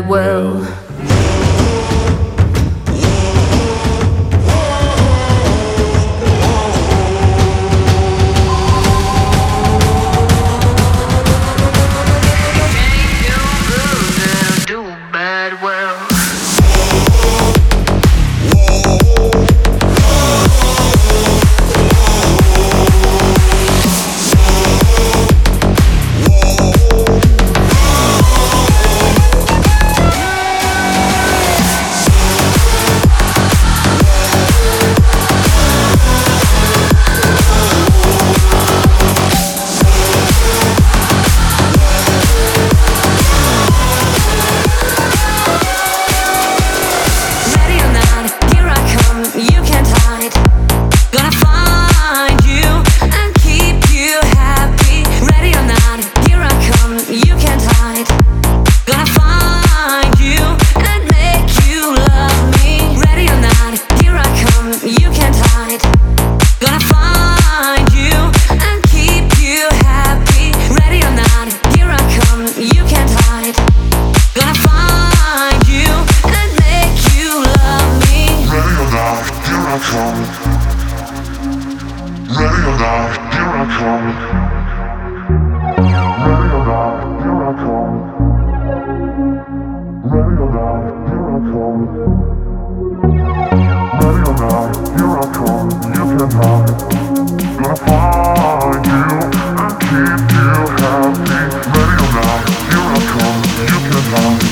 Well. Ready or not, here I come. Ready or not, here I come. Ready or not, here I come. Ready or not, here I come. You can. Gonna find you and keep you happy. Ready or not, here I come. You.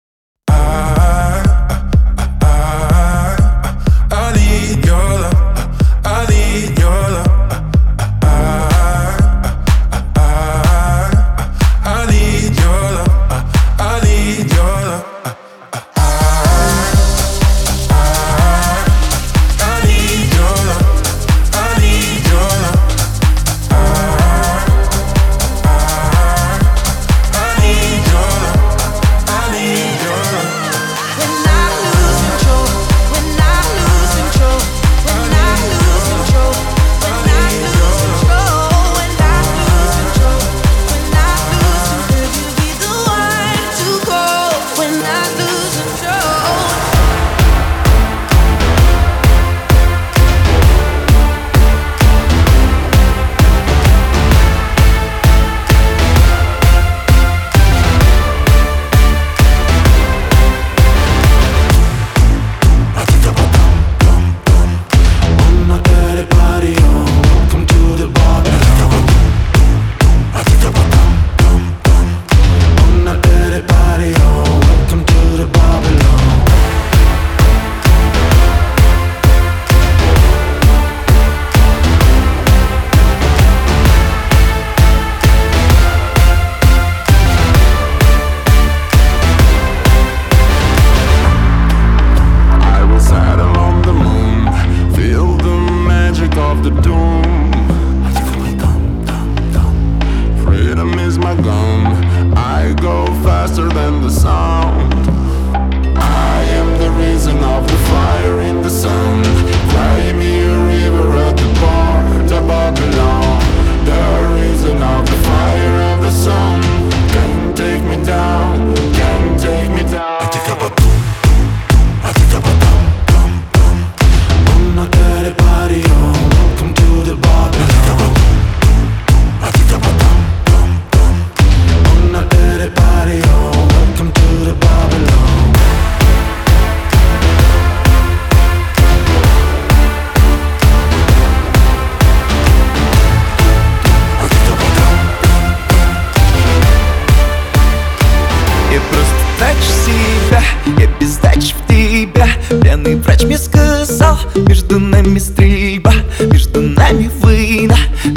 I, I, I, I need your love.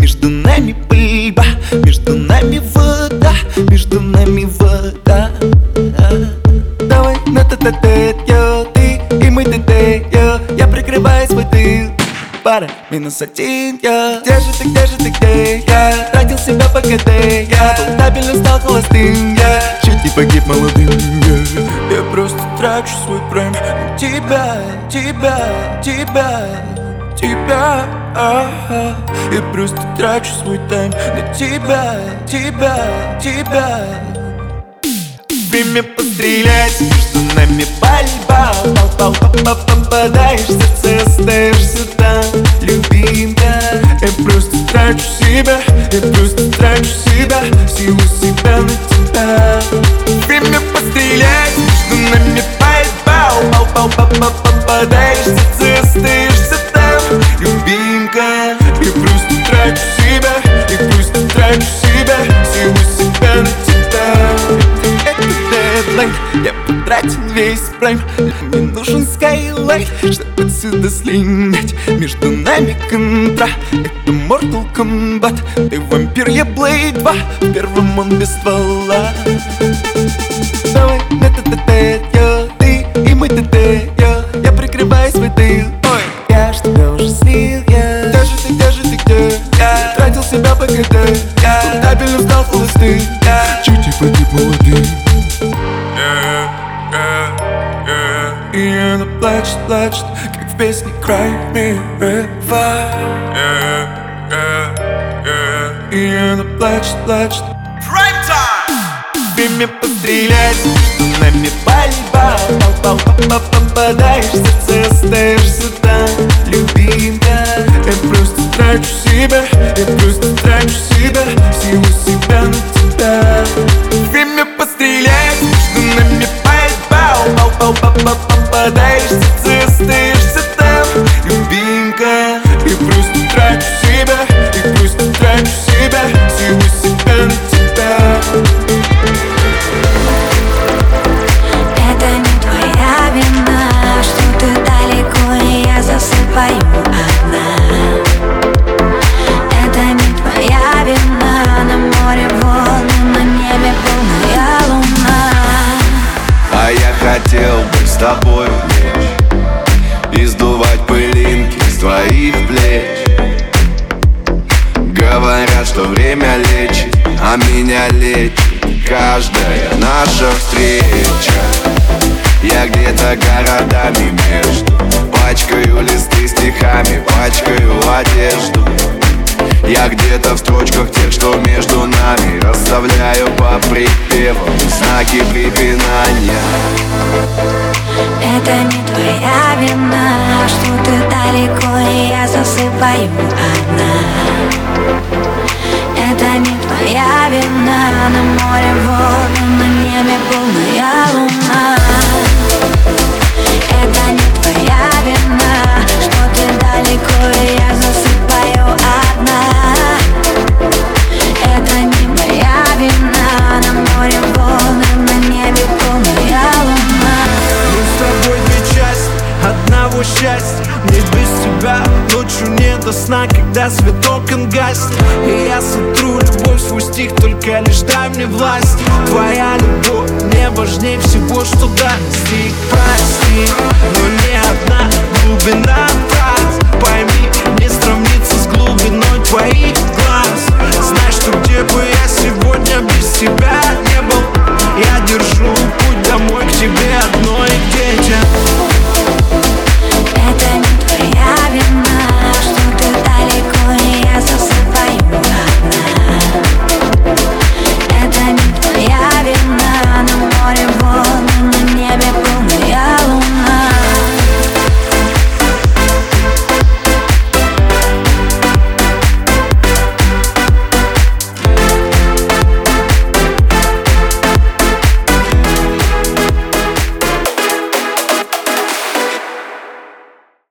Между нами пыльба Между нами вода Между нами вода. Давай на та та та Ты и мы та та Я прикрываю свой тыл. Пара Минус один я. Где же ты, где же ты, где я? Тратил себя по КД я. Стабильно стал холостым я. Чуть не погиб молодым я. Я просто трачу свой прайм На тебя, тебя, тебя. Ага Я просто трачу свой тайм На тебя, тебя, тебя. Время пострелять Между нами пальба. Попадаешь в сердце, остаешься там Любимка Я просто трачу себя Я просто трачу себя Я потратил весь прайм. Мне нужен скайлайт Чтобы отсюда слинять. Между нами контра Это Mortal Kombat. Ты вампир, я Blade 2 В первом он без ствола. Давай на т т т Ты и мы т т я Я прикрываю свой тыл. Ой, я ж тебя уже слил, я. Где же ты, где же ты, где? Я? Тратил себя по КД Время пострелять, нами пальба Попадаешь в сердце, остаешься там Любимка, я просто трачу себя Я просто трачу себя, силу себя на тебя. Время пострелять, нами пальба Попадаешь в сердце, море волны, на небе полная луна. А я хотел бы с тобой лечь И сдувать пылинки с твоих плеч. Говорят, что время лечит, а меня лечит Каждая наша встреча. Я где-то городами между Пачкаю листы стихами, пачкаю одежду я где-то в строчках тех, что между нами Расставляю по припевам знаки препинания. Это не твоя вина, что ты далеко, и я засыпаю одна. Это не твоя вина, на море волны, на небе полная когда цветок он гаснет И я сотру любовь свой стих, только лишь дай мне власть. Твоя любовь мне важнее всего, что достиг Прости, но не одна глубина врат. Пойми,